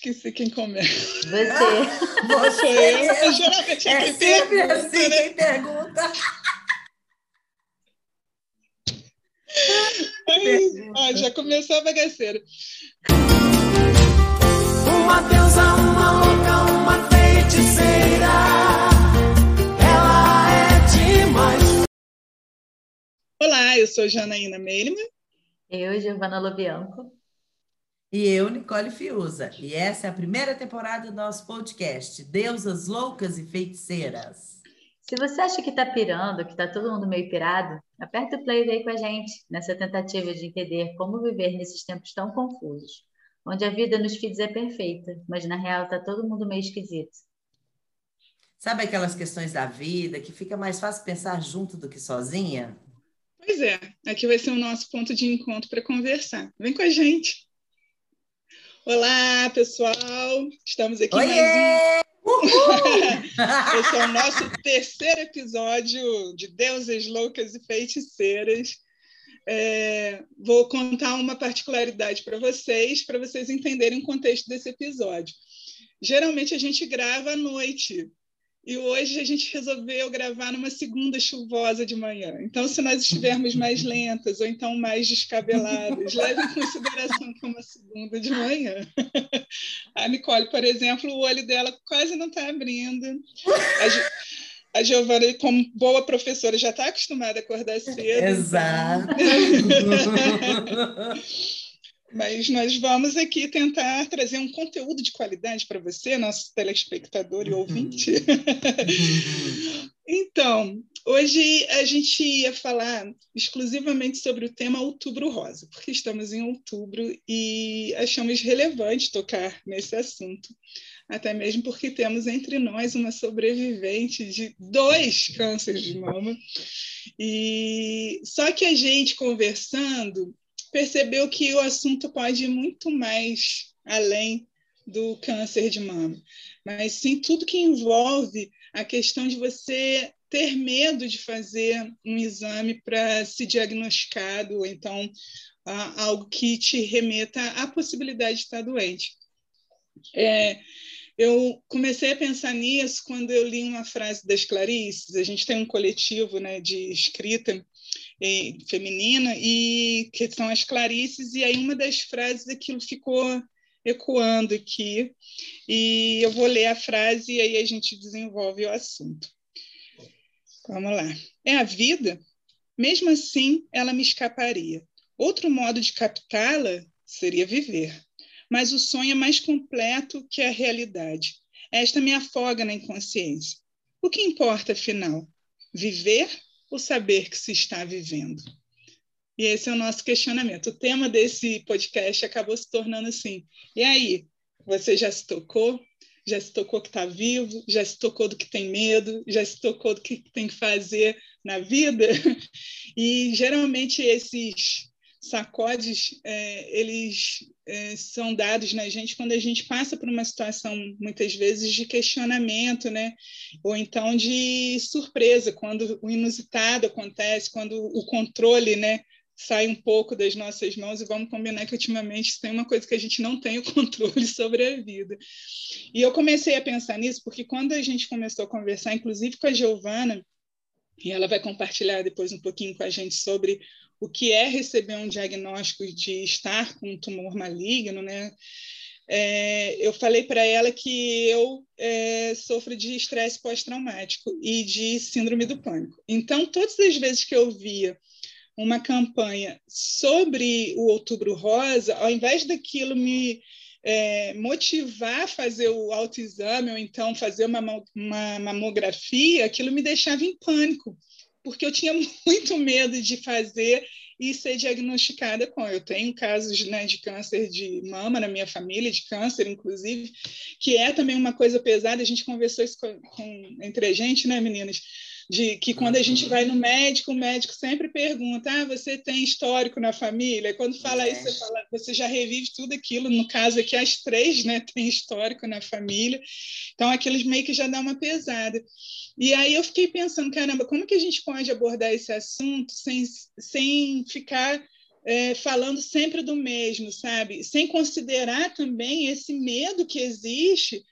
Esqueci quem começa. Você. Você. Eu, geralmente é É quem sempre pergunta, assim né? quem pergunta. Ai, ai, já começou a bagaceira. Uma deusa, uma louca, uma feiticeira. Ela é demais. Olá, eu sou Janaína Meilman. Eu, Giovana Lobianco. E eu, Nicole Fiuza. E essa é a primeira temporada do nosso podcast, Deusas Loucas e Feiticeiras. Se você acha que tá pirando, que tá todo mundo meio pirado, aperta o play e vem com a gente nessa tentativa de entender como viver nesses tempos tão confusos, onde a vida nos feeds é perfeita, mas na real tá todo mundo meio esquisito. Sabe aquelas questões da vida que fica mais fácil pensar junto do que sozinha? Pois é, aqui vai ser o nosso ponto de encontro para conversar. Vem com a gente. Olá, pessoal. Estamos aqui mais um. Oiê! Esse é o nosso terceiro episódio de Deusas Loucas e Feiticeiras. É, vou contar uma particularidade para vocês, para vocês entenderem o contexto desse episódio. Geralmente a gente grava à noite, e hoje a gente resolveu gravar numa segunda chuvosa de manhã. Então, se nós estivermos mais lentas ou então mais descabeladas, leve em consideração que é uma segunda de manhã. A Nicole, por exemplo, o olho dela quase não está abrindo. A, Gi- a Giovana, como boa professora, já está acostumada a acordar cedo. Exato. Mas nós vamos aqui tentar trazer um conteúdo de qualidade para você, nosso telespectador e ouvinte. Então, hoje a gente ia falar exclusivamente sobre o tema Outubro Rosa, porque estamos em outubro e achamos relevante tocar nesse assunto, até mesmo porque temos entre nós uma sobrevivente de dois cânceres de mama. E só que a gente conversando percebeu que o assunto pode ir muito mais além do câncer de mama, mas sim tudo que envolve a questão de você ter medo de fazer um exame para se diagnosticado, ou então algo que te remeta à possibilidade de estar doente. É, eu comecei a pensar nisso quando eu li uma frase das Clarices. A gente tem um coletivo né, de escrita eh, feminina e que são as Clarices, e aí uma das frases aquilo ficou ecoando aqui, e eu vou ler a frase e aí a gente desenvolve o assunto. Vamos lá. É a vida? Mesmo assim, ela me escaparia. Outro modo de captá-la seria viver. Mas o sonho é mais completo que a realidade. Esta me afoga na inconsciência. O que importa, afinal? Viver ou saber que se está vivendo? E esse é o nosso questionamento. O tema desse podcast acabou se tornando assim. E aí, você já se tocou? Já se tocou que está vivo? Já se tocou do que tem medo? Já se tocou do que tem que fazer na vida? E geralmente esses sacodes, é, eles são dados na gente quando a gente passa por uma situação, muitas vezes, de questionamento, né? ou então de surpresa, quando o inusitado acontece, quando o controle né, sai um pouco das nossas mãos, e vamos combinar que ultimamente tem uma coisa que a gente não tem o controle sobre a vida. E eu comecei a pensar nisso porque quando a gente começou a conversar, inclusive com a Giovana, e ela vai compartilhar depois um pouquinho com a gente sobre o que é receber um diagnóstico de estar com um tumor maligno, né? É, eu falei para ela que eu é, sofro de estresse pós-traumático e de síndrome do pânico. Então, todas as vezes que eu via uma campanha sobre o Outubro Rosa, ao invés daquilo me é, motivar a fazer o autoexame ou então fazer uma, uma mamografia, aquilo me deixava em pânico, porque eu tinha muito medo de fazer e ser diagnosticada com. Eu tenho casos né, de câncer de mama na minha família, de câncer, inclusive, que é também uma coisa pesada. A gente conversou isso com, com, entre a gente, né, meninas? De que quando a gente vai no médico, o médico sempre pergunta: ah, você tem histórico na família? Quando fala isso, você, fala, você já revive tudo aquilo. No caso aqui, as três né, têm histórico na família. Então, aqueles meio que já dá uma pesada. E aí eu fiquei pensando, caramba, como que a gente pode abordar esse assunto sem, sem ficar é, falando sempre do mesmo, sabe? Sem considerar também esse medo que existe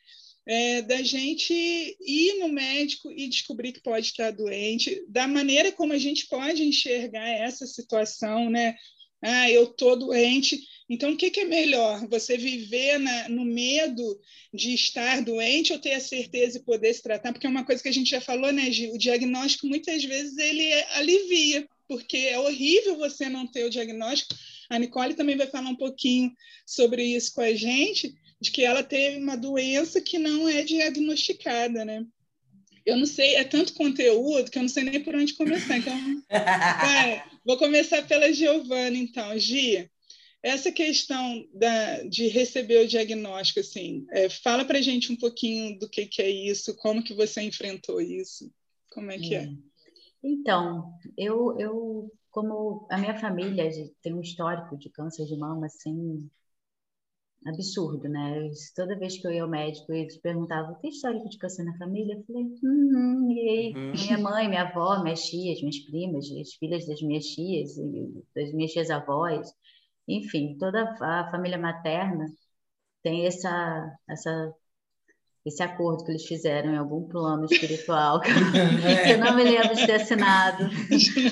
é, da gente ir no médico e descobrir que pode estar doente, da maneira como a gente pode enxergar essa situação, né? Ah, eu estou doente. Então, o que, que, é melhor? Você viver na, no medo de estar doente ou ter a certeza e poder se tratar? Porque é uma coisa que a gente já falou, né, Gil? O diagnóstico, muitas vezes, ele alivia, porque é horrível você não ter o diagnóstico. A Nicole também vai falar um pouquinho sobre isso com a gente, de que ela teve uma doença que não é diagnosticada, né? Eu não sei, é tanto conteúdo que eu não sei nem por onde começar. Então, vai, vou começar pela Giovana, então. Gia, essa questão da, de receber o diagnóstico, assim, é, fala para gente um pouquinho do que, que, é isso, como que você enfrentou isso, como é que é? é? Então, eu, eu, como a minha família tem um histórico de câncer de mama, assim, absurdo, né? Toda vez que eu ia ao médico, eles perguntavam: tem histórico de câncer na família? Eu falei: hum, e aí, uhum. minha mãe, minha avó, minhas tias, minhas primas, as filhas das minhas tias, das minhas tias avós, enfim, toda a família materna tem essa, essa esse acordo que eles fizeram em algum plano espiritual, que é. eu não me lembro de ter assinado,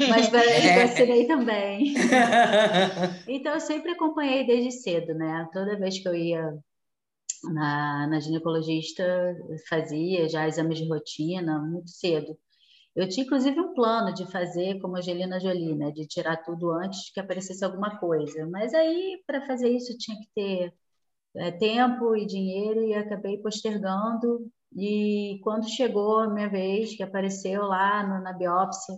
mas é. assinei também. Então, eu sempre acompanhei desde cedo, né? Toda vez que eu ia na, na ginecologista, fazia já exames de rotina, muito cedo. Eu tinha, inclusive, um plano de fazer como a Angelina Jolie, né? De tirar tudo antes que aparecesse alguma coisa. Mas aí, para fazer isso, tinha que ter é, tempo e dinheiro e acabei postergando. E quando chegou a minha vez, que apareceu lá no, na biópsia,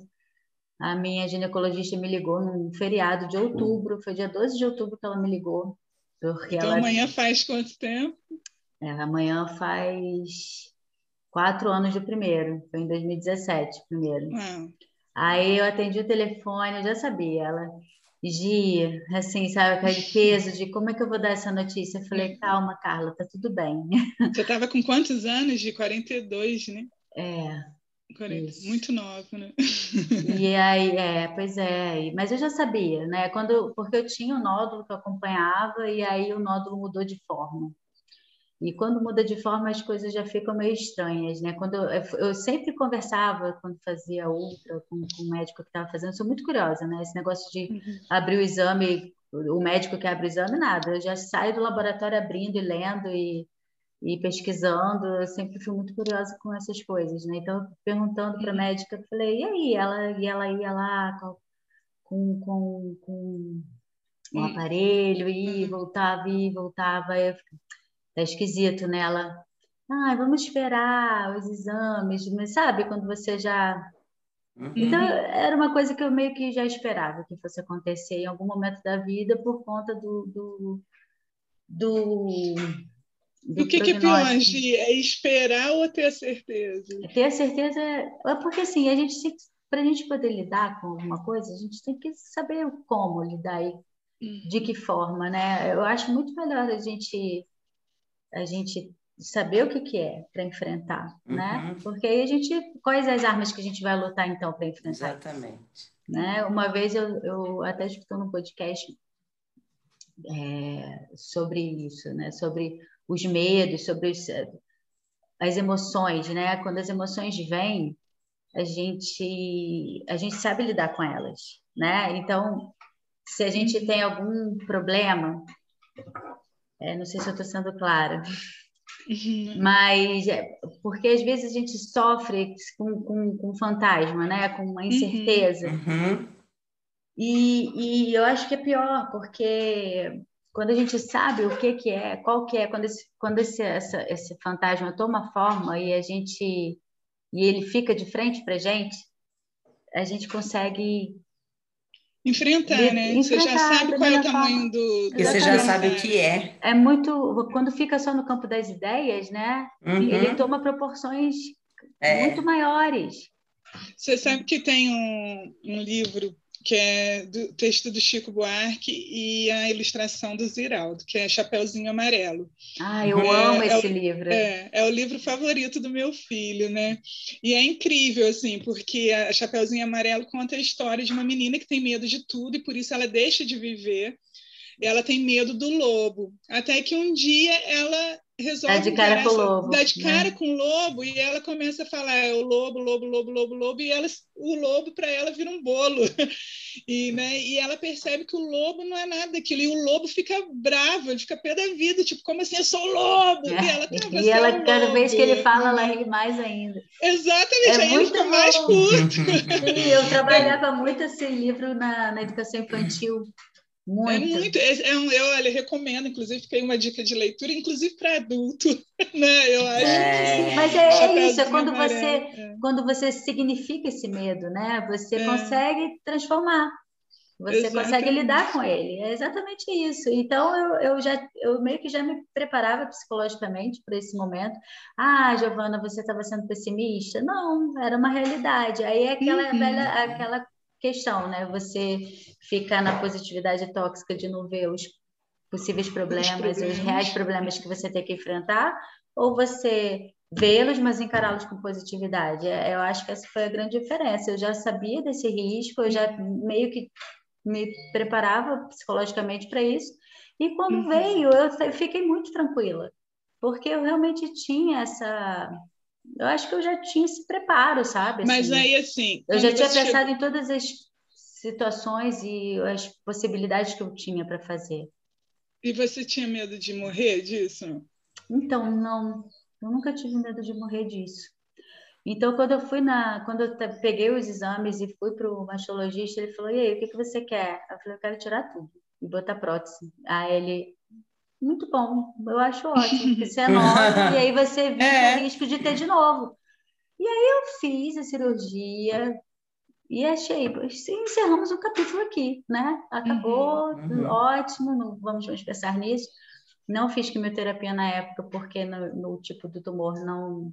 a minha ginecologista me ligou num feriado de outubro, foi dia 12 de outubro que ela me ligou. Porque então ela... amanhã faz quanto tempo? É, amanhã faz quatro anos do primeiro, foi em 2017 primeiro. Aí eu atendi o telefone, eu já sabia. Ela, Gia, assim, sabe, aquele peso de como é que eu vou dar essa notícia? Eu falei, calma, Carla, tá tudo bem. Você estava com quantos anos? De 42, né? É. 40, muito nova, né? E aí, é, pois é, mas eu já sabia, né? Quando, porque eu tinha um nódulo que eu acompanhava e aí o nódulo mudou de forma. E quando muda de forma, as coisas já ficam meio estranhas, né? Quando eu, eu sempre conversava, quando fazia ultra, com, com o médico que estava fazendo, sou muito curiosa, né? Esse negócio de uhum. abrir o exame, o médico que abre o exame, nada. Eu já saio do laboratório abrindo e lendo e, e pesquisando. Eu sempre fui muito curiosa com essas coisas, né? Então, perguntando para a uhum. médica, eu falei, e aí? Ela, e ela ia lá com, com, com um aparelho e uhum. voltava e voltava. Eu tá esquisito nela. Ah, vamos esperar os exames, mas sabe quando você já. Uhum. Então, era uma coisa que eu meio que já esperava que fosse acontecer em algum momento da vida por conta do. do, do do o que, que é pior, Gi? É esperar ou ter a certeza? Ter a certeza é porque assim, a gente para a gente poder lidar com alguma coisa, a gente tem que saber como lidar e uhum. de que forma, né? Eu acho muito melhor a gente a gente saber o que, que é para enfrentar, né? uhum. né? Porque aí a gente, quais as armas que a gente vai lutar então para enfrentar? Exatamente. Né? Uma vez eu, eu até escutou no podcast é, sobre isso, né? Sobre os medos, sobre os, as emoções, né? Quando as emoções vêm, a gente a gente sabe lidar com elas, né? Então, se a gente tem algum problema, é, não sei se eu estou sendo clara. Uhum. Mas é, porque às vezes a gente sofre com, com, com fantasma, né? com uma incerteza. Uhum. uhum. E, e eu acho que é pior, porque quando a gente sabe o que, que é, qual que é, quando esse, quando esse, essa, esse fantasma toma forma e a gente e ele fica de frente para gente, a gente consegue Enfrentar, né? Enfrentar, você já sabe qual é o tamanho do. Porque você já sabe o que é. É muito. Quando fica só no campo das ideias, né? Uhum. Ele toma proporções é. muito maiores. Você sabe que tem um, um livro que é do texto do Chico Buarque e a ilustração do Ziraldo, que é Chapeuzinho Amarelo. Ah, eu é, amo é esse é, livro. É, é o livro favorito do meu filho, né? E é incrível, assim, porque a Chapeuzinho Amarelo conta a história de uma menina que tem medo de tudo e por isso ela deixa de viver. Ela tem medo do lobo. Até que um dia ela resolve dar de cara com o lobo. Dar de né? cara né? com o lobo e ela começa a falar é, o lobo, lobo, lobo, lobo, lobo e ela, o lobo para ela vira um bolo. E, né, e ela percebe que o lobo não é nada daquilo. E o lobo fica bravo, ele fica pé da vida, tipo, como assim, eu sou o lobo? É. E ela, e ela é cada vez que ele fala, ela ri mais ainda. Exatamente, é aí ele fica bom. mais curto. Sim, eu trabalhava muito esse livro na, na educação infantil. Muito. É muito. É, é um, eu olha, recomendo, inclusive, aí uma dica de leitura, inclusive para adulto, né? Eu acho. É. Mas é, é isso, é quando você, é. quando você significa esse medo, né? Você é. consegue transformar. Você exatamente. consegue lidar com ele. É exatamente isso. Então, eu, eu já eu meio que já me preparava psicologicamente para esse momento. Ah, Giovana, você estava sendo pessimista? Não, era uma realidade. Aí é aquela uhum. velha, aquela questão, né? Você fica na positividade tóxica de não ver os possíveis problemas, os, problemas. os reais problemas que você tem que enfrentar, ou você vê-los, mas encará-los com positividade. É, eu acho que essa foi a grande diferença. Eu já sabia desse risco, eu já meio que me preparava psicologicamente para isso, e quando uhum. veio, eu fiquei muito tranquila, porque eu realmente tinha essa eu acho que eu já tinha esse preparo, sabe? Assim, Mas aí, assim. Eu já tinha pensado chegou... em todas as situações e as possibilidades que eu tinha para fazer. E você tinha medo de morrer disso? Então, não. Eu nunca tive medo de morrer disso. Então, quando eu fui na, quando eu peguei os exames e fui para o mastologista, ele falou: "E aí, o que que você quer?" Eu falei: "Eu quero tirar tudo e botar prótese." Aí ele: muito bom, eu acho ótimo, porque você é nova e aí você vive é. o risco de ter de novo. E aí eu fiz a cirurgia e achei, encerramos o capítulo aqui, né? Acabou, uhum, uhum. ótimo, não vamos mais pensar nisso. Não fiz quimioterapia na época porque no, no tipo do tumor não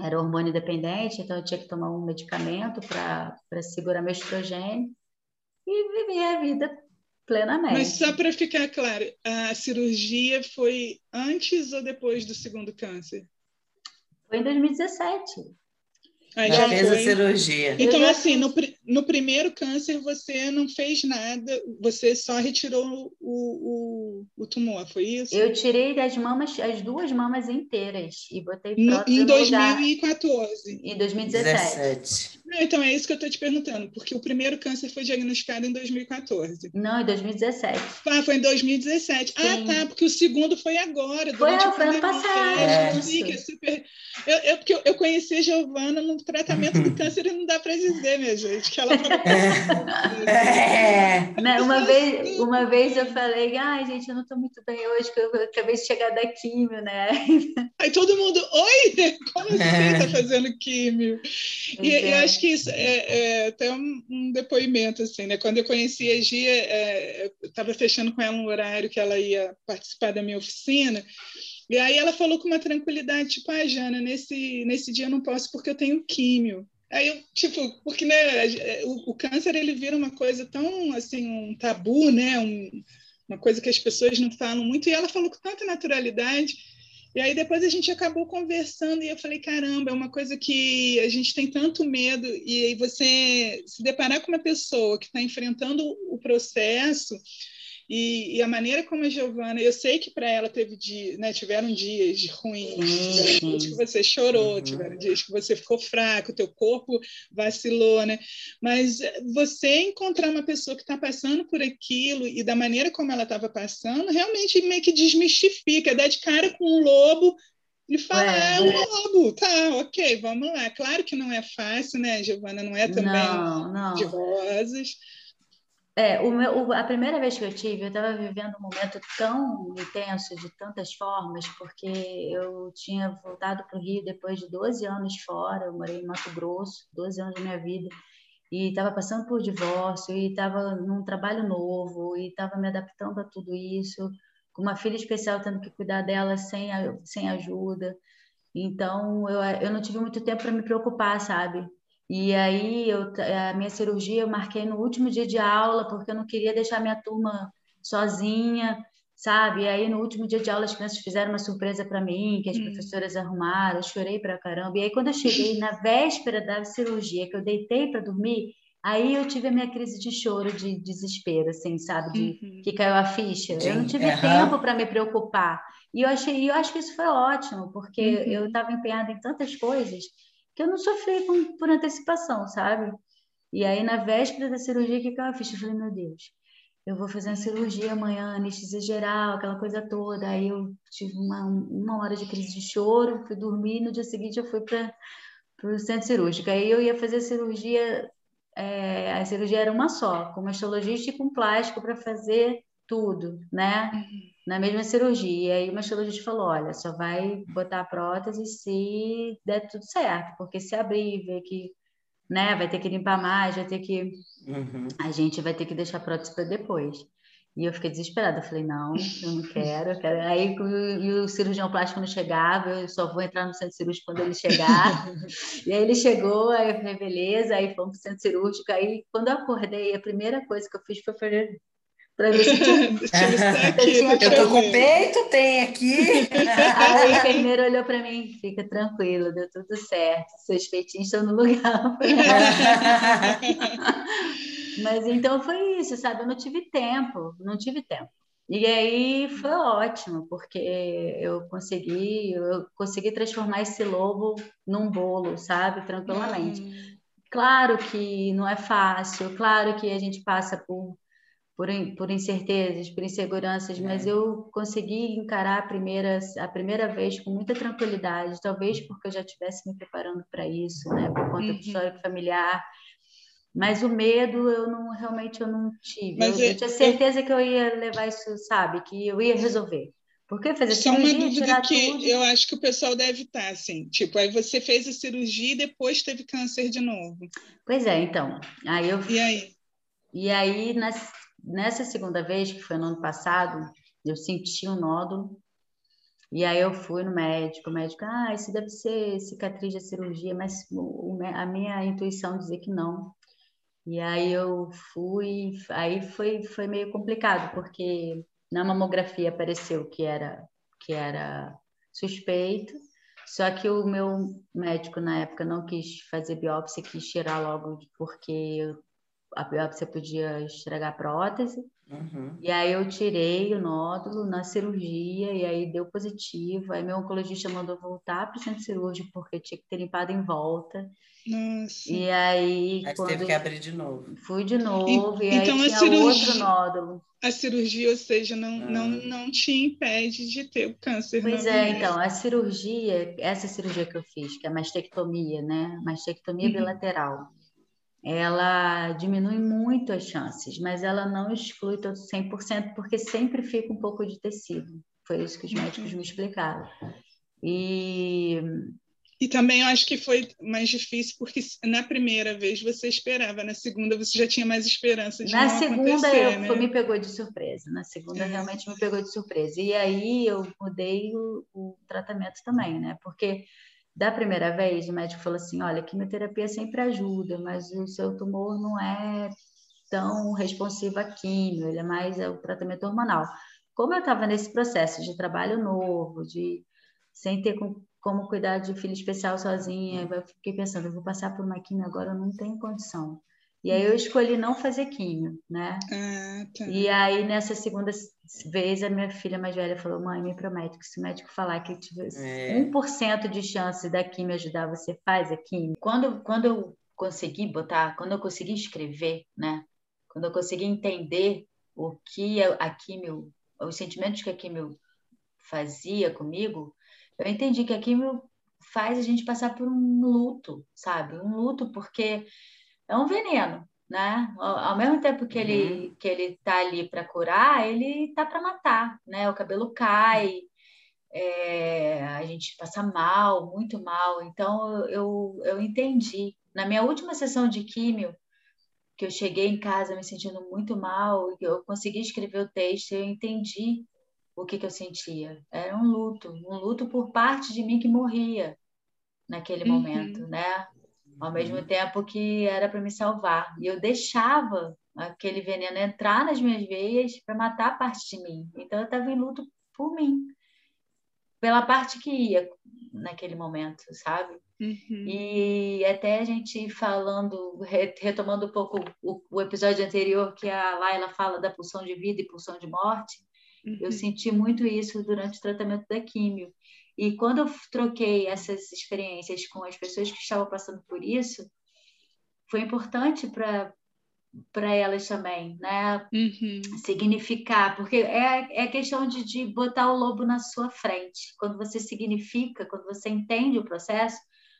era hormônio dependente, então eu tinha que tomar um medicamento para segurar meu estrogênio e viver a vida Plenamente. Mas só para ficar claro, a cirurgia foi antes ou depois do segundo câncer? Foi em 2017. Aí já, já fez foi. a cirurgia. Então, assim, no, no primeiro câncer você não fez nada, você só retirou o, o, o tumor, foi isso? Eu tirei das mamas, as duas mamas inteiras e botei no, Em 2014. Em 2017. 17. Não, então é isso que eu estou te perguntando, porque o primeiro câncer foi diagnosticado em 2014. Não, em 2017. Ah, foi em 2017. Ah, Sim. Ah, tá, porque o segundo foi agora. Foi, foi ano passado. É, é super... eu, eu, porque eu, eu conheci a Giovana no tratamento do câncer e não dá para dizer, minha gente, que ela é. Né, uma vez Uma vez eu falei, ai, gente, eu não estou muito bem hoje, porque eu acabei de chegar da químio, né? Aí todo mundo, oi, como você está fazendo químio? E é. eu acho que isso é, é até um, um, depoimento, assim, né? Quando eu conheci a Gia, é, eu estava fechando com ela um horário que ela ia participar da minha oficina, e aí ela falou com uma tranquilidade, tipo, ah, Jana, nesse, nesse dia eu não posso porque eu tenho químio. Aí eu, tipo, porque né, o, o, câncer ele vira uma coisa tão, assim, um tabu, né? Um, uma coisa que as pessoas não falam muito, e ela falou com tanta naturalidade. E aí depois a gente acabou conversando e eu falei, caramba, é uma coisa que a gente tem tanto medo, e aí você se deparar com uma pessoa que está enfrentando o processo e, e, a maneira como a Giovana, eu sei que para ela teve dia, né, tiveram dias ruins, tiveram dias que você chorou, uhum. tiveram dias que você ficou fraco, teu corpo vacilou, né? Mas você encontrar uma pessoa que está passando por aquilo e da maneira como ela estava passando, realmente meio que desmistifica, dá de cara com um lobo e falar, é, é um lobo, tá, ok, vamos lá. Claro que não é fácil, né, Giovana? Não é também não, não. de rosas. É, o meu, a primeira vez que eu tive, eu estava vivendo um momento tão intenso, de tantas formas, porque eu tinha voltado para o Rio depois de 12 anos fora, eu morei em Mato Grosso, 12 anos da minha vida, e estava passando por divórcio, e estava num trabalho novo, e estava me adaptando a tudo isso, com uma filha especial tendo que cuidar dela sem, sem ajuda. Então, eu, eu não tive muito tempo para me preocupar, sabe? E aí eu, a minha cirurgia eu marquei no último dia de aula, porque eu não queria deixar minha turma sozinha, sabe? E aí no último dia de aula as crianças fizeram uma surpresa para mim, que as hum. professoras arrumaram, eu chorei pra caramba. E aí quando eu cheguei na véspera da cirurgia, que eu deitei para dormir, aí eu tive a minha crise de choro, de desespero, assim, sabe? De, uhum. Que caiu a ficha. Sim. Eu não tive uhum. tempo para me preocupar. E eu achei, eu acho que isso foi ótimo, porque uhum. eu estava empenhada em tantas coisas que eu não sofri com, por antecipação, sabe? E aí, na véspera da cirurgia, que caiu a ficha? Eu falei, meu Deus, eu vou fazer uma cirurgia amanhã, anestesia geral, aquela coisa toda. Aí eu tive uma, uma hora de crise de choro, fui dormir, no dia seguinte eu fui para o centro cirúrgico. Aí eu ia fazer a cirurgia, é, a cirurgia era uma só, com mastologista e com plástico para fazer tudo, né? Na mesma cirurgia. E aí o mastologista falou: olha, só vai botar a prótese se der tudo certo, porque se abrir, ver que né, vai ter que limpar mais, vai ter que. Uhum. A gente vai ter que deixar a prótese para depois. E eu fiquei desesperada. Eu falei, não, eu não quero. Eu quero. Aí e o cirurgião plástico não chegava, eu só vou entrar no centro cirúrgico quando ele chegar. e aí ele chegou, aí eu falei, beleza, aí fomos pro centro cirúrgico. Aí quando eu acordei, a primeira coisa que eu fiz foi fazer para ver se tinha. aqui, eu, eu tô com peito, tem aqui. Aí a enfermeira olhou para mim, fica tranquilo, deu tudo certo, seus peitinhos estão no lugar. Mas então foi isso, sabe? Eu não tive tempo, não tive tempo. E aí foi ótimo, porque eu consegui, eu consegui transformar esse lobo num bolo, sabe? Tranquilamente. Hum. Claro que não é fácil, claro que a gente passa por por, por incertezas, por inseguranças, mas é. eu consegui encarar a primeira, a primeira vez com muita tranquilidade, talvez porque eu já estivesse me preparando para isso, né, por conta uhum. do histórico familiar. Mas o medo eu não realmente eu não tive. Mas eu, eu, tinha certeza eu... que eu ia levar isso, sabe, que eu ia resolver. Porque fazer Só cirurgia, uma dúvida que tudo... eu acho que o pessoal deve estar assim, tipo, aí você fez a cirurgia e depois teve câncer de novo. Pois é, então. Aí eu E aí? E aí, nas, Nessa segunda vez, que foi no ano passado, eu senti um nódulo. E aí eu fui no médico, o médico, ah, isso deve ser cicatriz da cirurgia, mas a minha intuição dizia que não. E aí eu fui, aí foi, foi meio complicado, porque na mamografia apareceu que era, que era suspeito, só que o meu médico na época não quis fazer biópsia, quis tirar logo, porque a biópsia podia estragar a prótese. Uhum. E aí eu tirei o nódulo na cirurgia e aí deu positivo. Aí meu oncologista mandou voltar para o centro cirúrgico porque tinha que ter limpado em volta. Nossa. E aí, aí quando teve que abrir de novo. Fui de novo e, e então aí tinha cirurgia, outro nódulo. A cirurgia, ou seja, não, ah. não, não te impede de ter o câncer. Pois é, então, a cirurgia, essa cirurgia que eu fiz, que é a mastectomia, né? Mastectomia uhum. bilateral ela diminui muito as chances, mas ela não exclui todo 100%, porque sempre fica um pouco de tecido. Foi isso que os médicos me explicaram. E e também eu acho que foi mais difícil porque na primeira vez você esperava, na segunda você já tinha mais esperança de Na segunda eu, né? me pegou de surpresa, na segunda é. realmente me pegou de surpresa. E aí eu mudei o, o tratamento também, né? Porque da primeira vez, o médico falou assim: olha, quimioterapia sempre ajuda, mas o seu tumor não é tão responsivo à quimio, ele é mais o tratamento hormonal. Como eu estava nesse processo de trabalho novo, de sem ter com, como cuidar de filho especial sozinha, eu fiquei pensando: eu vou passar por uma quimio agora, eu não tenho condição. E aí eu escolhi não fazer químio, né? Ah, tá. E aí nessa segunda vez a minha filha mais velha falou: "Mãe, me promete que se o médico falar que tivesse é. 1% de chance da químio ajudar, você faz a químio". Quando quando eu consegui botar, quando eu consegui escrever, né? Quando eu consegui entender o que a químio, os sentimentos que a químio fazia comigo, eu entendi que a químio faz a gente passar por um luto, sabe? Um luto porque é um veneno, né? Ao mesmo tempo que uhum. ele que ele tá ali para curar, ele tá para matar, né? O cabelo cai, é, a gente passa mal, muito mal. Então eu, eu entendi. Na minha última sessão de químio, que eu cheguei em casa me sentindo muito mal, eu consegui escrever o texto, eu entendi o que, que eu sentia. Era um luto, um luto por parte de mim que morria naquele uhum. momento, né? Ao mesmo tempo que era para me salvar. E eu deixava aquele veneno entrar nas minhas veias para matar parte de mim. Então eu estava em luto por mim, pela parte que ia naquele momento, sabe? Uhum. E até a gente falando, retomando um pouco o, o, episódio anterior, que a Laila fala da pulsão de vida e pulsão de morte, uhum. eu senti muito isso durante o tratamento da químio. E quando eu troquei essas experiências com as pessoas que estavam passando por isso, foi importante para para elas também, né? Uhum. Significar, porque é, é questão de, de botar o lobo na sua frente. Quando você significa, quando você entende o processo,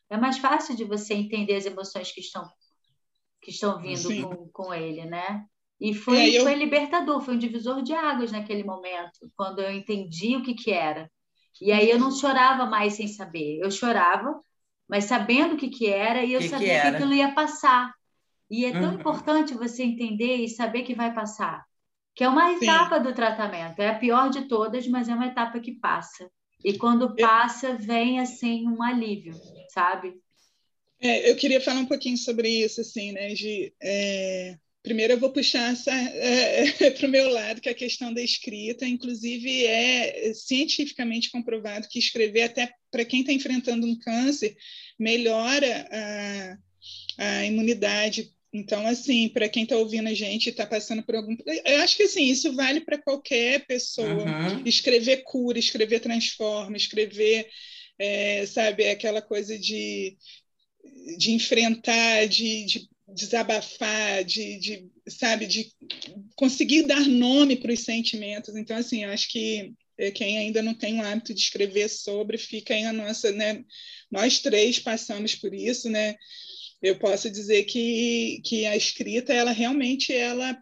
é mais fácil de você entender as emoções que estão que estão vindo com, com ele, né? E foi, é, eu... foi libertador, foi um divisor de águas naquele momento, quando eu entendi o que que era. E aí eu não chorava mais sem saber. Eu chorava, mas sabendo o que, que era, e eu que sabia que, que aquilo ia passar. E é tão uhum. importante você entender e saber que vai passar. Que é uma etapa Sim. do tratamento. É a pior de todas, mas é uma etapa que passa. E quando passa, vem assim um alívio, sabe? É, eu queria falar um pouquinho sobre isso, assim, né, de é, Primeiro, eu vou puxar é, para o meu lado, que é a questão da escrita. Inclusive, é cientificamente comprovado que escrever, até para quem está enfrentando um câncer, melhora a, a imunidade. Então, assim, para quem está ouvindo a gente e está passando por algum. Eu acho que assim, isso vale para qualquer pessoa. Uhum. Escrever cura, escrever transforma, escrever, é, sabe, aquela coisa de, de enfrentar, de, de desabafar, de, de, sabe, de conseguir dar nome para os sentimentos. Então, assim, acho que é, quem ainda não tem o hábito de escrever sobre, fica aí a nossa, né? Nós três passamos por isso, né? Eu posso dizer que, que a escrita, ela realmente, ela,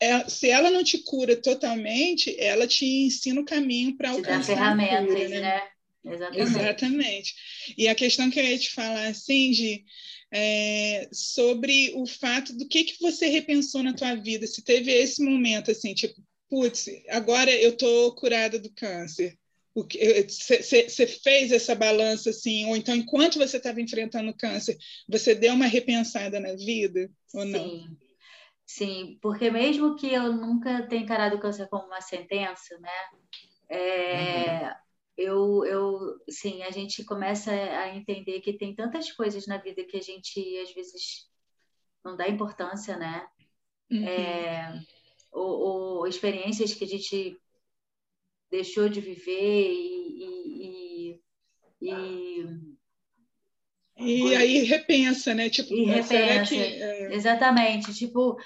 é, se ela não te cura totalmente, ela te ensina o caminho para alcançar te dá ferramentas, cura, né? né? Exatamente. Exatamente. E a questão que eu ia te falar, assim, de é, sobre o fato do que, que você repensou na tua vida, se teve esse momento assim, tipo, putz, agora eu tô curada do câncer. Você fez essa balança assim, ou então enquanto você estava enfrentando o câncer, você deu uma repensada na vida ou não? Sim. Sim, porque mesmo que eu nunca tenha encarado o câncer como uma sentença, né? É, uhum eu, eu, sim, a gente começa a entender que tem tantas coisas na vida que a gente às vezes não dá importância, né? Uhum. É, ou, ou, experiências que a gente deixou de viver e, e, e e aí repensa, né? Tipo, e repensa. Que, é... Exatamente. Tipo,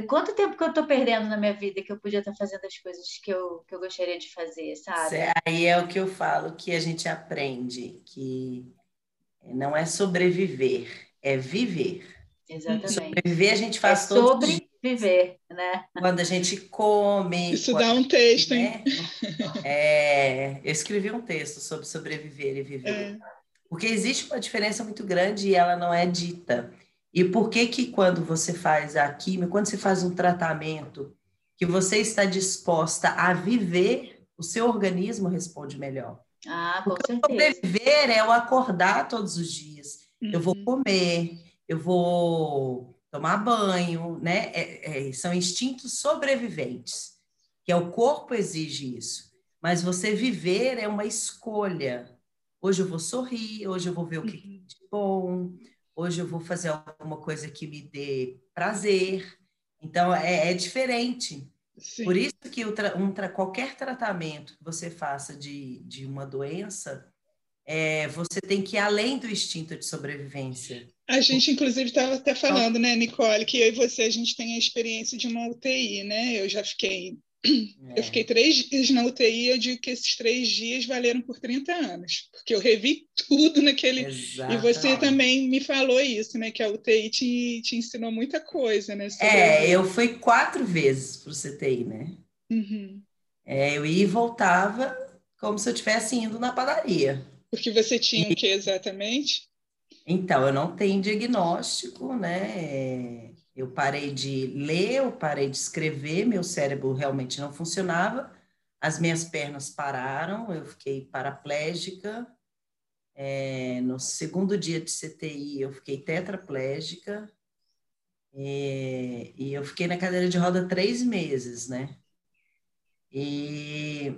quanto tempo que eu estou perdendo na minha vida que eu podia estar fazendo as coisas que eu, que eu gostaria de fazer, sabe? Aí é o que eu falo, que a gente aprende, que não é sobreviver, é viver. Exatamente. Sobreviver a gente faz é todo sobreviver, né? Quando a gente come. Isso dá um texto, né? hein? É, eu escrevi um texto sobre sobreviver e viver. É. Porque existe uma diferença muito grande e ela não é dita. E por que que quando você faz a química, quando você faz um tratamento, que você está disposta a viver, o seu organismo responde melhor. Ah, com Porque certeza. Sobreviver é o acordar todos os dias. Uhum. Eu vou uhum. comer, eu vou tomar banho, né? É, é, são instintos sobreviventes, que é o corpo exige isso. Mas você viver é uma escolha. Hoje eu vou sorrir, hoje eu vou ver o que uhum. é de bom, hoje eu vou fazer alguma coisa que me dê prazer. Então, é, é diferente. Sim. Por isso que um qualquer tratamento que você faça de, de uma doença, é, você tem que ir além do instinto de sobrevivência. A gente, inclusive, estava até falando, né, Nicole, que eu e você, a gente tem a experiência de uma UTI, né? Eu já fiquei é. Eu fiquei três dias na UTI, eu digo que esses três dias valeram por 30 anos, porque eu revi tudo naquele. Exato. E você também me falou isso, né? Que a UTI te, te ensinou muita coisa, né? É, eu fui quatro vezes para o CTI, né? Uhum. É, eu ia e voltava como se eu estivesse indo na padaria. Porque você tinha e... o que exatamente? Então, eu não tenho diagnóstico, né? Eu parei de ler, eu parei de escrever, meu cérebro realmente não funcionava, as minhas pernas pararam, eu fiquei paraplégica, É, no segundo dia de CTI, eu fiquei tetraplégica. É, e eu fiquei na cadeira de roda três meses, né? E,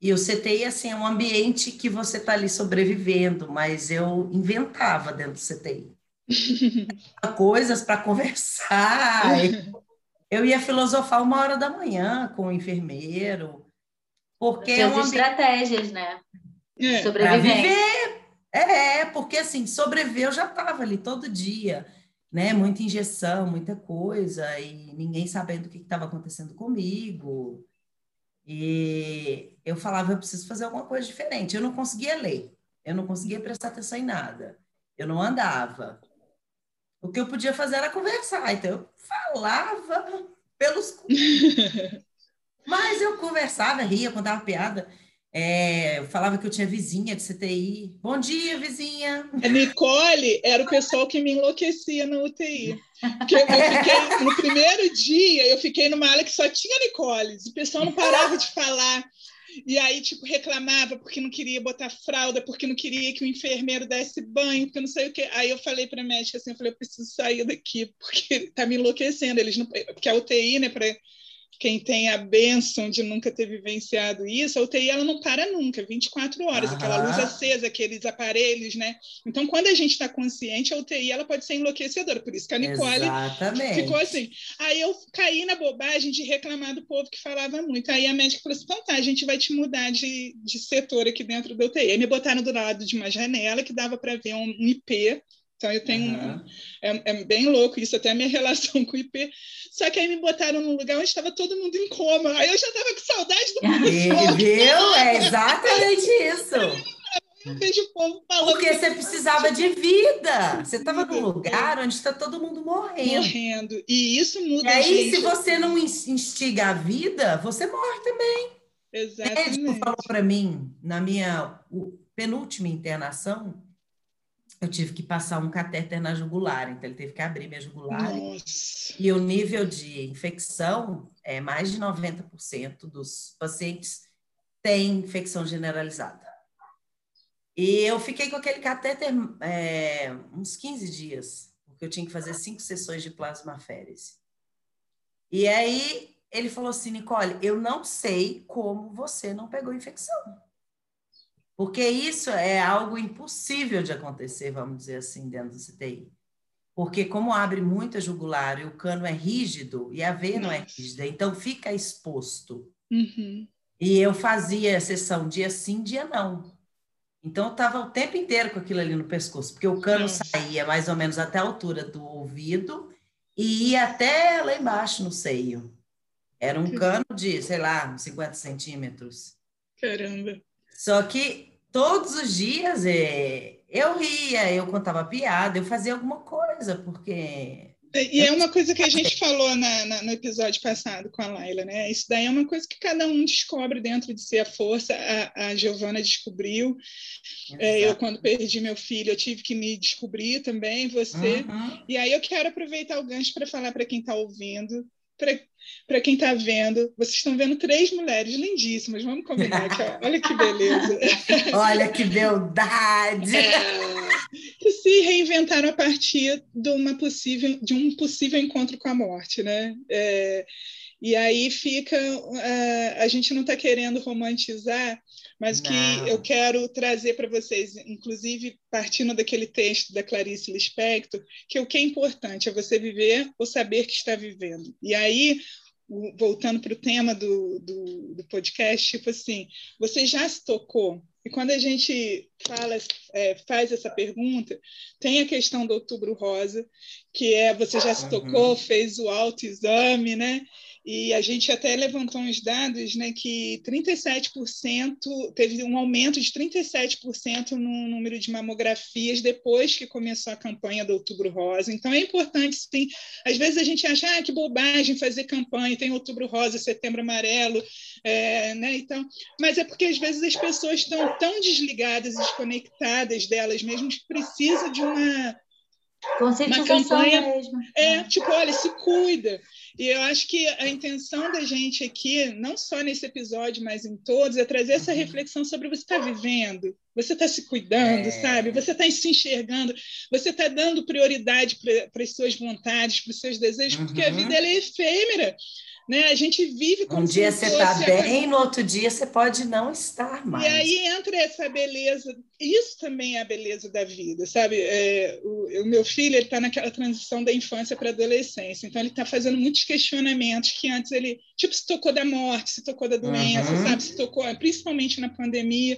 e o CTI, assim, é um ambiente que você está ali sobrevivendo, mas eu inventava dentro do CTI. Coisas para conversar. eu ia filosofar uma hora da manhã com o enfermeiro. Porque Suas é um estratégias, né? É, Sobreviver. É, porque assim, sobreviver eu já estava ali todo dia, né? Muita injeção, muita coisa, e ninguém sabendo o que estava acontecendo comigo. E eu falava, eu preciso fazer alguma coisa diferente. Eu não conseguia ler, eu não conseguia prestar atenção em nada, eu não andava. O que eu podia fazer era conversar, então eu falava pelos. Mas eu conversava, ria, contava piada. É, eu falava que eu tinha vizinha de CTI. Bom dia, vizinha. A Nicole era o pessoal que me enlouquecia na UTI. Porque eu fiquei, no primeiro dia, eu fiquei numa área que só tinha Nicole. O pessoal não parava de falar. E aí, tipo, reclamava porque não queria botar fralda, porque não queria que o enfermeiro desse banho, porque não sei o quê. Aí eu falei para a médica assim, eu falei, eu preciso sair daqui, porque tá me enlouquecendo. Eles não... Porque a UTI, né, para quem tem a bênção de nunca ter vivenciado isso, a UTI ela não para nunca, 24 horas, aquela luz acesa, aqueles aparelhos, né? Então, quando a gente está consciente, a UTI ela pode ser enlouquecedora, por isso que a Nicole Exatamente. ficou assim. Aí eu caí na bobagem de reclamar do povo que falava muito. Aí a médica falou assim: então tá, a gente vai te mudar de, de setor aqui dentro da UTI. Aí me botaram do lado de uma janela que dava para ver um IP então, eu tenho. Uhum. Uma, é, é, bem louco isso, até a minha relação com o IP. Só que aí me botaram num lugar onde estava todo mundo em coma. Aí eu já estava com saudade do professor. Viu? É exatamente isso. Eu vejo o povo falando. Porque você precisava de vida. Você estava num lugar onde está todo mundo morrendo. Morrendo. E isso muda. E aí, gente. se você não instiga a vida, você morre também. Exatamente. O médico falou para mim, na minha penúltima internação, eu tive que passar um catéter na jugular, então ele teve que abrir minha jugular. Nossa. E o nível de infecção é mais de 90% dos pacientes têm infecção generalizada. E eu fiquei com aquele catéter é, uns 15 dias, porque eu tinha que fazer cinco sessões de plasmaférese. E aí ele falou assim, Nicole, eu não sei como você não pegou infecção. Porque isso é algo impossível de acontecer, vamos dizer assim, dentro do CTI. Porque como abre muita jugular e o cano é rígido e a veia não é rígida, então fica exposto. Uhum. E eu fazia a sessão dia sim, dia não. Então eu estava o tempo inteiro com aquilo ali no pescoço, porque o cano Nossa. saía mais ou menos até a altura do ouvido e ia até lá embaixo no seio. Era um cano de, sei lá, 50 centímetros. Caramba. Só que todos os dias é, eu ria, eu contava piada, eu fazia alguma coisa, porque. E é uma coisa que a gente falou na, na, no episódio passado com a Laila, né? Isso daí é uma coisa que cada um descobre dentro de si a força. A, a Giovana descobriu. É, eu, quando perdi meu filho, eu tive que me descobrir também, você. Uhum. E aí eu quero aproveitar o gancho para falar para quem está ouvindo para quem está vendo, vocês estão vendo três mulheres lindíssimas, vamos combinar aqui, olha que beleza. Olha que beldade! É, que se reinventaram a partir de, uma possível, de um possível encontro com a morte, né? É, e aí fica, uh, a gente não está querendo romantizar, mas o que eu quero trazer para vocês, inclusive partindo daquele texto da Clarice Lispector, que o que é importante é você viver ou saber que está vivendo. E aí, voltando para o tema do, do, do, podcast, tipo assim, você já se tocou? E quando a gente fala, é, faz essa pergunta, tem a questão do Outubro Rosa, que é você já se uhum. tocou, fez o autoexame, né? E a gente até levantou uns dados né, que 37% teve um aumento de 37% no número de mamografias depois que começou a campanha do Outubro Rosa. Então é importante, sim. Às vezes a gente acha ah, que bobagem fazer campanha, tem Outubro Rosa, Setembro Amarelo, é, né? Então, mas é porque às vezes as pessoas estão tão desligadas desconectadas delas mesmas que precisam de uma uma campanha mesmo. É, é, tipo, olha, se cuida. E eu acho que a intenção da gente aqui, não só nesse episódio, mas em todos, é trazer essa uhum. reflexão sobre você está vivendo, você está se cuidando, é. sabe? Você está se enxergando, você está dando prioridade para as suas vontades, para os seus desejos, uhum. porque a uhum. vida é efêmera. Né? A gente vive como Um dia você está bem, a... no outro dia você pode não estar mais. E aí entra essa beleza, isso também é a beleza da vida, sabe? É, o, o, meu filho ele está naquela transição da infância para a adolescência, então ele está fazendo muitos questionamentos que antes ele, tipo, se tocou da morte, se tocou da doença, uhum. sabe? Se tocou, principalmente na pandemia.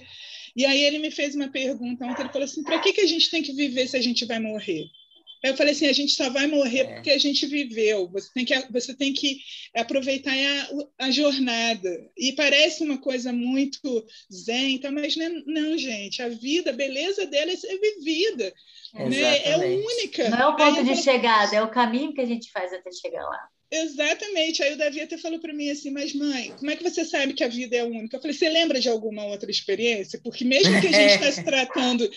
E aí ele me fez uma pergunta ontem, ele falou assim, para que, que a gente tem que viver se a gente vai morrer? Eu falei assim, a gente só vai morrer é. porque a gente viveu. Você tem que, você tem que aproveitar a, a jornada. E parece uma coisa muito zen, então, mas não, é, não, gente. A vida, a beleza dela é ser vivida. Né? É única. Não é o ponto Aí, de chegada, é o caminho que a gente faz até chegar lá. Exatamente. Aí o Davi até falou para mim assim, mas mãe, como é que você sabe que a vida é única? Eu falei, você lembra de alguma outra experiência? Porque mesmo que a gente está se tratando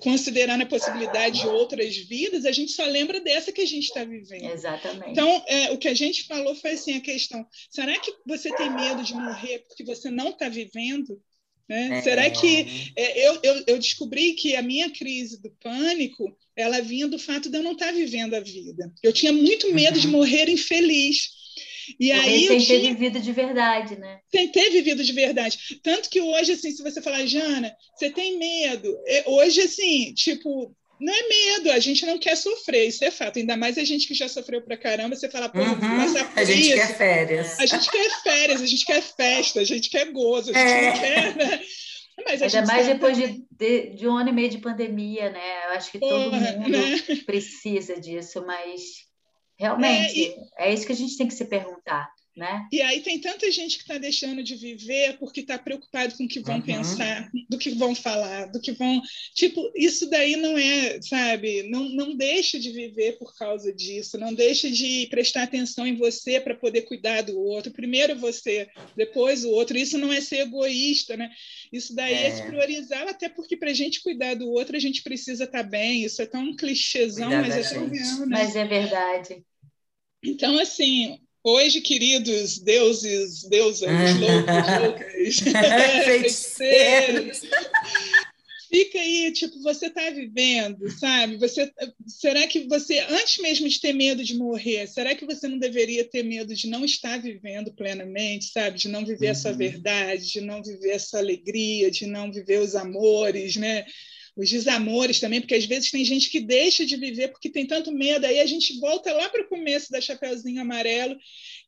considerando a possibilidade de outras vidas, a gente só lembra dessa que a gente está vivendo. Exatamente. Então, é, o que a gente falou foi assim, a questão, será que você tem medo de morrer porque você não está vivendo? Né? É. Será que é, eu, eu, eu, descobri que a minha crise do pânico ela vinha do fato de eu não estar tá vivendo a vida. Eu tinha muito medo uhum. de morrer infeliz. E aí sem ter vivido de verdade, né? Sem ter vivido de verdade. Tanto que hoje, assim, se você falar, Jana, você tem medo. É, hoje, assim, tipo, não é medo, a gente não quer sofrer, isso é fato. Ainda mais a gente que já sofreu pra caramba, você fala, pô, uhum, passar por A gente isso. quer férias. A gente quer férias, a gente quer festa, a gente quer gozo, a gente é. não quer, né? Mas Ainda mais depois de, de, de, um ano e meio de pandemia, né? Eu acho que todo mundo né? precisa disso, mas Realmente, é, e... é isso que a gente tem que se perguntar. Né? E aí tem tanta gente que está deixando de viver porque está preocupado com o que vão uhum. pensar, do que vão falar, do que vão. Tipo, isso daí não é, sabe? Não, não deixa de viver por causa disso, não deixa de prestar atenção em você para poder cuidar do outro. Primeiro você, depois o outro. Isso não é ser egoísta, né? Isso daí é, é se priorizar, até porque para a gente cuidar do outro a gente precisa estar tá bem. Isso é tão clichêzão, mas é tão real, né? Mas é verdade. Então, assim, hoje, queridos deuses, deusas, loucos, loucas, feiticeiros, fica aí, tipo, você está vivendo, sabe? Você, será que você, antes mesmo de ter medo de morrer, será que você não deveria ter medo de não estar vivendo plenamente, sabe? De não viver uhum. essa verdade, de não viver essa alegria, de não viver os amores, né? Os desamores também, porque às vezes tem gente que deixa de viver porque tem tanto medo, aí a gente volta lá para o começo da Chapeuzinho Amarelo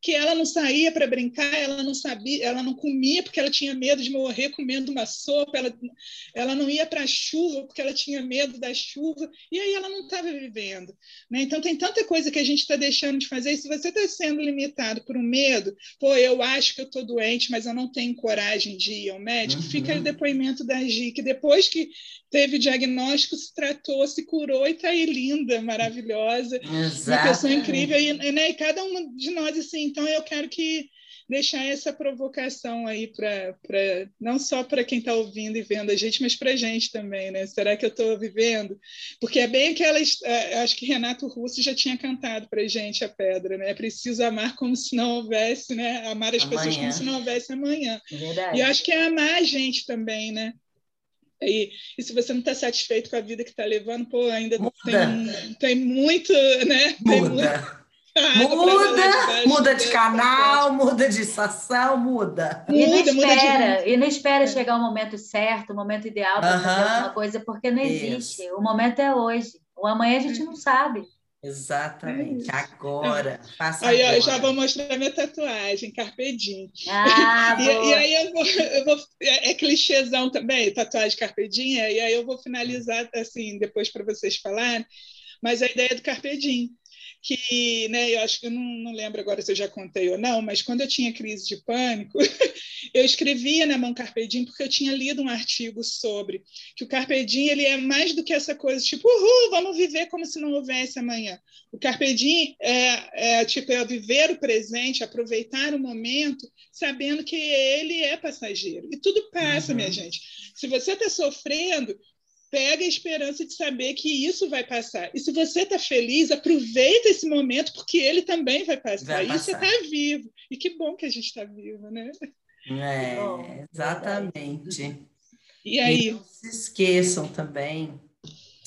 que ela não saía para brincar, ela não sabia, ela não comia porque ela tinha medo de morrer comendo uma sopa, ela, ela não ia para a chuva porque ela tinha medo da chuva, e aí ela não estava vivendo. Né? Então tem tanta coisa que a gente está deixando de fazer, e se você está sendo limitado por um medo, pô, eu acho que eu estou doente, mas eu não tenho coragem de ir ao médico, uhum. fica o depoimento da Gi, que depois que teve o diagnóstico, se tratou, se curou e está aí linda, maravilhosa, Exatamente. uma pessoa incrível, e, né? e cada uma de nós, assim, então, eu quero que deixar essa provocação aí para não só para quem está ouvindo e vendo a gente, mas para a gente também, né? Será que eu estou vivendo? Porque é bem aquela, é, acho que Renato Russo já tinha cantado para a gente a pedra, né? É preciso amar como se não houvesse, né? Amar as amanhã. pessoas como se não houvesse amanhã. Verdade. E acho que é amar a gente também, né? E, e se você não está satisfeito com a vida que está levando, pô, ainda tem, tem muito, né? Muda. Tem muito muda, muda de canal, muda de estação, muda. E não espera, e não espera chegar o momento certo, o momento ideal para fazer alguma coisa, porque não existe. Isso. O momento é hoje. O amanhã a gente não sabe. Exatamente, é agora. Faça aí, agora. Eu já vou mostrar minha tatuagem, Carpedim. Ah, e, e, aí eu vou, eu vou, é, é clichêzão também, tatuagem Carpedim, e aí eu vou finalizar assim, depois para vocês falarem, mas a ideia é do Carpedim que, né, eu acho que eu não, não, lembro agora se eu já contei ou não, mas quando eu tinha crise de pânico, eu escrevia na mão Carpe Diem porque eu tinha lido um artigo sobre que o Carpe Diem ele é mais do que essa coisa tipo, uhul, vamos viver como se não houvesse amanhã. O Carpe Diem é, é tipo é viver o presente, aproveitar o momento, sabendo que ele é passageiro e tudo passa, uhum. minha gente. Se você está sofrendo, pega a esperança de saber que isso vai passar. E se você está feliz, aproveita esse momento, porque ele também vai passar. Vai passar. E você está vivo. E que bom que a gente está vivo, né? É, exatamente. E aí? E não se esqueçam também,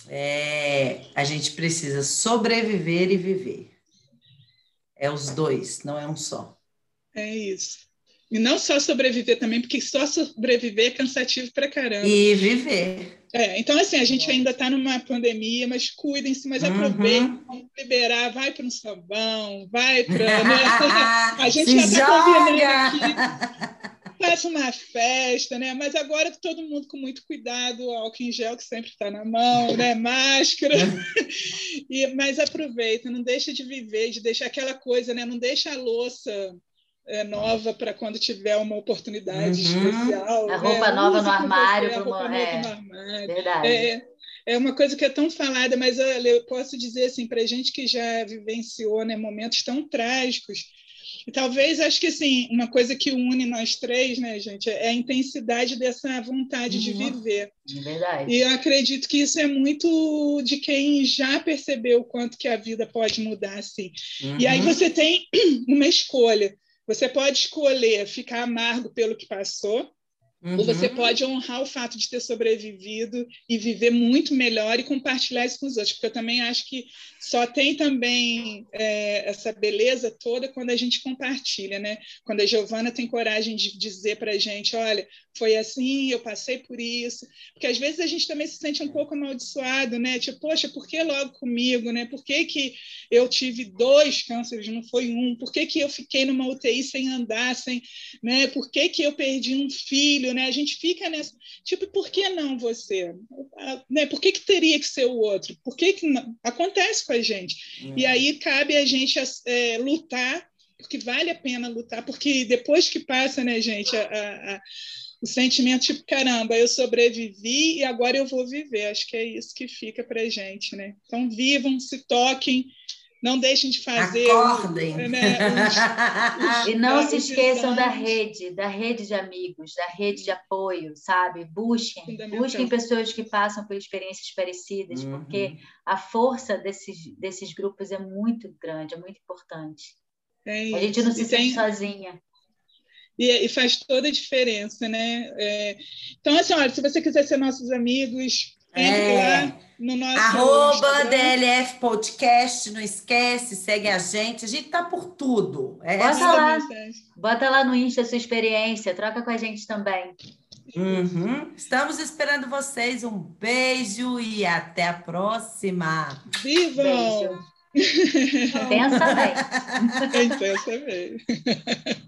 é, a gente precisa sobreviver e viver. É os dois, não é um só. É isso. E não só sobreviver também, porque só sobreviver é cansativo pra caramba. E viver. É, então, assim, a gente ainda está numa pandemia, mas cuidem-se, mas aproveitem, uhum. liberar, vai para um sabão, vai para. Né? a gente já está combinando aqui. Faça uma festa, né? Mas agora todo mundo com muito cuidado, álcool em gel que sempre está na mão, né? Máscara. e, mas aproveita, não deixa de viver, de deixar aquela coisa, né? Não deixa a louça nova para quando tiver uma oportunidade uhum. especial. A roupa né? nova no armário. Você, roupa nova é, no armário. Verdade. É, é uma coisa que é tão falada, mas olha, eu posso dizer assim, para gente que já vivenciou né, momentos tão trágicos, e talvez acho que assim, uma coisa que une nós três, né, gente, é a intensidade dessa vontade uhum. de viver. É verdade. E eu acredito que isso é muito de quem já percebeu o quanto que a vida pode mudar assim. Uhum. E aí uhum. você tem uma escolha. Você pode escolher ficar amargo pelo que passou, Uhum. Ou você pode honrar o fato de ter sobrevivido e viver muito melhor e compartilhar isso com os outros, porque eu também acho que só tem também é, essa beleza toda quando a gente compartilha, né? Quando a Giovana tem coragem de dizer para a gente, olha, foi assim, eu passei por isso, porque às vezes a gente também se sente um pouco amaldiçoado, né? Tipo, poxa, por que logo comigo, né? Por que, que eu tive dois cânceres, não foi um? Por que, que eu fiquei numa UTI sem andar, sem, né? Por que, que eu perdi um filho? né? A gente fica nessa, tipo, por que não você? Né? Por que, que teria que ser o outro? Por que, que não? acontece com a gente? E aí cabe a gente é, lutar, porque vale a pena lutar, porque depois que passa, né, gente, a, a, o sentimento tipo, caramba, eu sobrevivi e agora eu vou viver. Acho que é isso que fica para gente, né? Então vivam, se toquem, não deixem de fazer. Acordem. Né, os, os, e não se esqueçam da rede, da rede de amigos, da rede de apoio, sabe? Busquem, busquem pessoas que passam por experiências parecidas, uhum. porque a força desses, desses grupos é muito grande, é muito importante. É a gente não se e sente tem... sozinha. E, e, faz toda a diferença, né? É, então, assim, olha, se você quiser ser nossos amigos, é. no nosso Arroba DLF Podcast, não esquece, segue a gente. A gente tá por tudo. É Bota lá. Bota lá no Insta a sua experiência, troca com a gente também. Uhum. Estamos esperando vocês. Um beijo e até a próxima. Vivam! Beijo. Pensa bem. Pensa bem.